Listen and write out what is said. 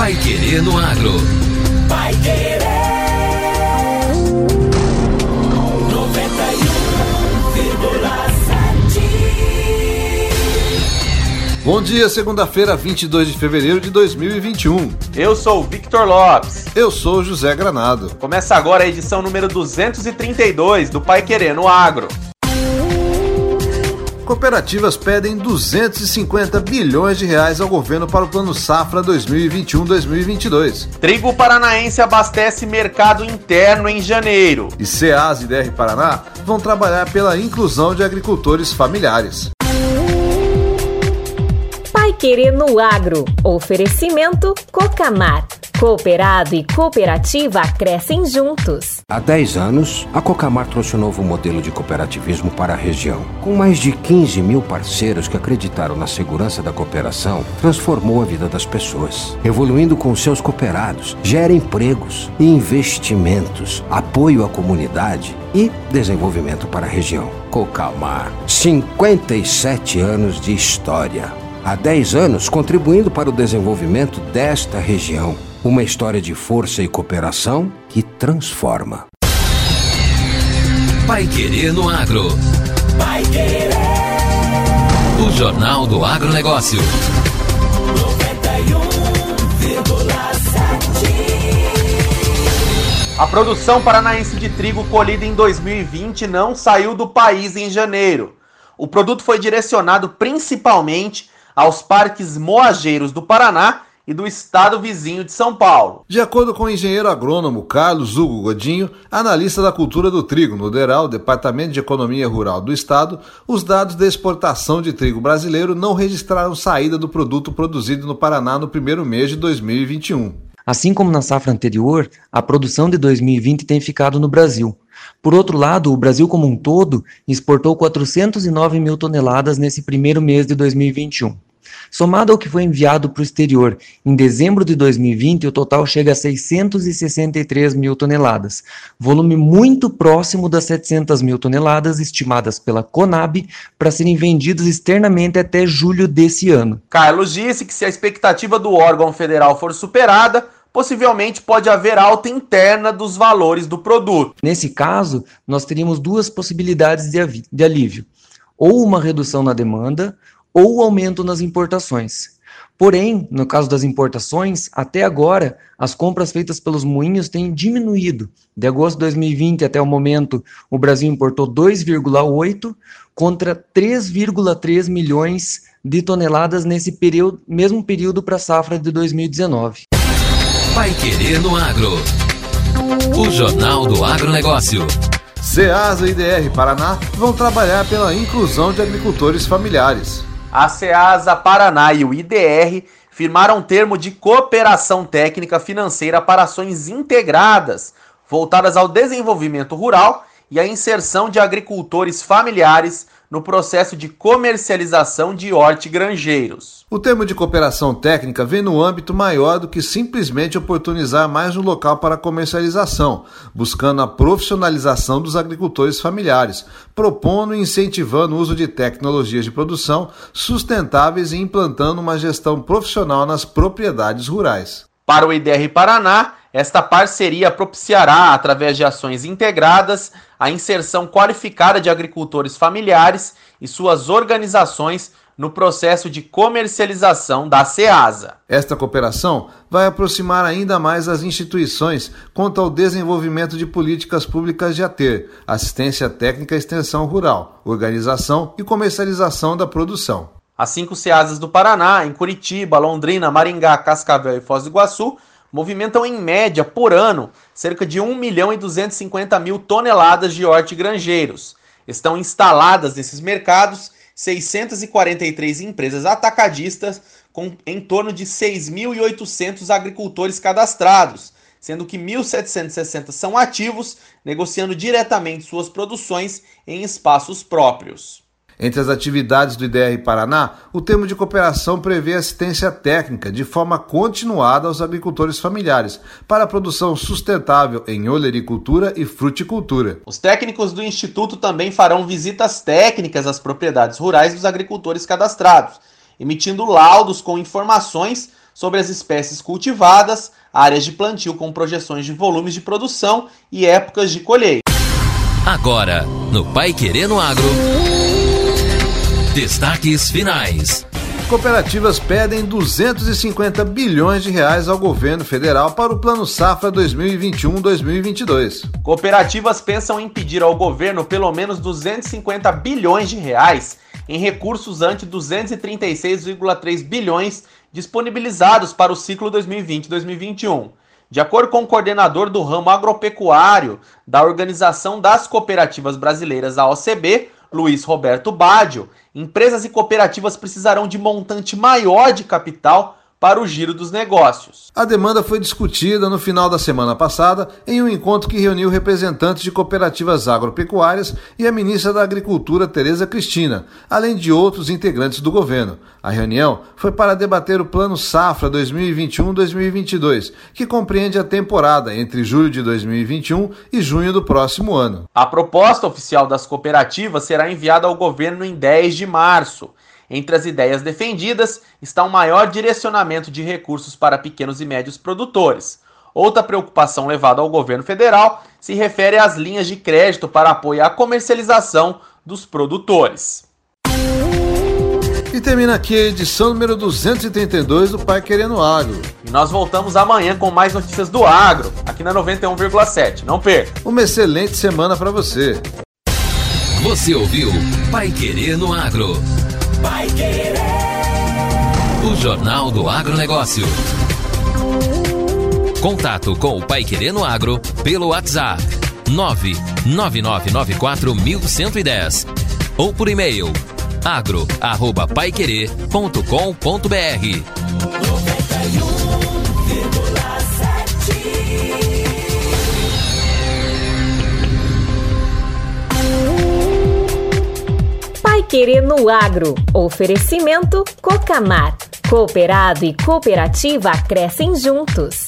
Pai Querer no Agro. Pai Querer. 91,7. Bom dia, segunda-feira, 22 de fevereiro de 2021. Eu sou o Victor Lopes. Eu sou o José Granado. Começa agora a edição número 232 do Pai Querer no Agro. Cooperativas pedem 250 bilhões de reais ao governo para o Plano Safra 2021-2022. Trigo paranaense abastece mercado interno em janeiro. E CEAS e DR Paraná vão trabalhar pela inclusão de agricultores familiares. Pai Querer no Agro. Oferecimento Cocamar. Cooperado e cooperativa crescem juntos. Há 10 anos, a Cocamar trouxe um novo modelo de cooperativismo para a região. Com mais de 15 mil parceiros que acreditaram na segurança da cooperação, transformou a vida das pessoas. Evoluindo com seus cooperados, gera empregos, investimentos, apoio à comunidade e desenvolvimento para a região. Cocamar, 57 anos de história. Há 10 anos contribuindo para o desenvolvimento desta região. Uma história de força e cooperação que transforma. Pai Querer no Agro. Pai Querer. O Jornal do Agronegócio. 91,7. A produção paranaense de trigo colhida em 2020 não saiu do país em janeiro. O produto foi direcionado principalmente aos parques moageiros do Paraná e do estado vizinho de São Paulo. De acordo com o engenheiro agrônomo Carlos Hugo Godinho, analista da cultura do trigo no DERAL, Departamento de Economia Rural do Estado, os dados da exportação de trigo brasileiro não registraram saída do produto produzido no Paraná no primeiro mês de 2021. Assim como na safra anterior, a produção de 2020 tem ficado no Brasil. Por outro lado, o Brasil como um todo exportou 409 mil toneladas nesse primeiro mês de 2021. Somado ao que foi enviado para o exterior em dezembro de 2020, o total chega a 663 mil toneladas, volume muito próximo das 700 mil toneladas estimadas pela Conab para serem vendidas externamente até julho desse ano. Carlos disse que se a expectativa do órgão federal for superada, possivelmente pode haver alta interna dos valores do produto. Nesse caso, nós teríamos duas possibilidades de, de alívio: ou uma redução na demanda, ou o aumento nas importações. Porém, no caso das importações, até agora, as compras feitas pelos moinhos têm diminuído. De agosto de 2020 até o momento, o Brasil importou 2,8 contra 3,3 milhões de toneladas nesse período, mesmo período para a safra de 2019. Pai Querer no Agro. O Jornal do Agronegócio. CEASA e IDR Paraná vão trabalhar pela inclusão de agricultores familiares a SEASA Paraná e o IDR firmaram um termo de cooperação técnica financeira para ações integradas, voltadas ao desenvolvimento rural e à inserção de agricultores familiares no processo de comercialização de hortigranjeiros. O termo de cooperação técnica vem no âmbito maior do que simplesmente oportunizar mais um local para comercialização, buscando a profissionalização dos agricultores familiares, propondo e incentivando o uso de tecnologias de produção sustentáveis e implantando uma gestão profissional nas propriedades rurais. Para o IDR Paraná, esta parceria propiciará, através de ações integradas, a inserção qualificada de agricultores familiares e suas organizações no processo de comercialização da SEASA. Esta cooperação vai aproximar ainda mais as instituições quanto ao desenvolvimento de políticas públicas de ATER, assistência técnica e extensão rural, organização e comercialização da produção. As cinco SEASAs do Paraná, em Curitiba, Londrina, Maringá, Cascavel e Foz do Iguaçu, movimentam em média por ano cerca de 1 milhão e 250 mil toneladas de hortigranjeiros. Estão instaladas nesses mercados 643 empresas atacadistas com em torno de 6.800 agricultores cadastrados, sendo que 1.760 são ativos, negociando diretamente suas produções em espaços próprios. Entre as atividades do IDR Paraná, o termo de cooperação prevê assistência técnica de forma continuada aos agricultores familiares para a produção sustentável em olericultura e fruticultura. Os técnicos do Instituto também farão visitas técnicas às propriedades rurais dos agricultores cadastrados, emitindo laudos com informações sobre as espécies cultivadas, áreas de plantio com projeções de volumes de produção e épocas de colheita. Agora, no Pai Querendo Agro. Destaques finais. Cooperativas pedem 250 bilhões de reais ao governo federal para o Plano Safra 2021-2022. Cooperativas pensam em pedir ao governo pelo menos 250 bilhões de reais em recursos ante 236,3 bilhões disponibilizados para o ciclo 2020-2021. De acordo com o coordenador do ramo agropecuário da Organização das Cooperativas Brasileiras, a OCB, Luiz Roberto Badio, empresas e cooperativas precisarão de montante maior de capital para o giro dos negócios. A demanda foi discutida no final da semana passada em um encontro que reuniu representantes de cooperativas agropecuárias e a ministra da Agricultura, Tereza Cristina, além de outros integrantes do governo. A reunião foi para debater o Plano Safra 2021-2022, que compreende a temporada entre julho de 2021 e junho do próximo ano. A proposta oficial das cooperativas será enviada ao governo em 10 de março. Entre as ideias defendidas está um maior direcionamento de recursos para pequenos e médios produtores. Outra preocupação levada ao governo federal se refere às linhas de crédito para apoio à comercialização dos produtores. E termina aqui a edição número 232 do Pai Querendo Agro. E nós voltamos amanhã com mais notícias do agro, aqui na 91,7. Não perca! Uma excelente semana para você. Você ouviu Pai Querendo Agro. Vai querer. O Jornal do Agronegócio. Contato com o Pai Querendo Agro pelo WhatsApp 999941110 ou por e-mail agro@paiquerer.com.br. Querer no Agro. Oferecimento Cocamar. Cooperado e cooperativa crescem juntos.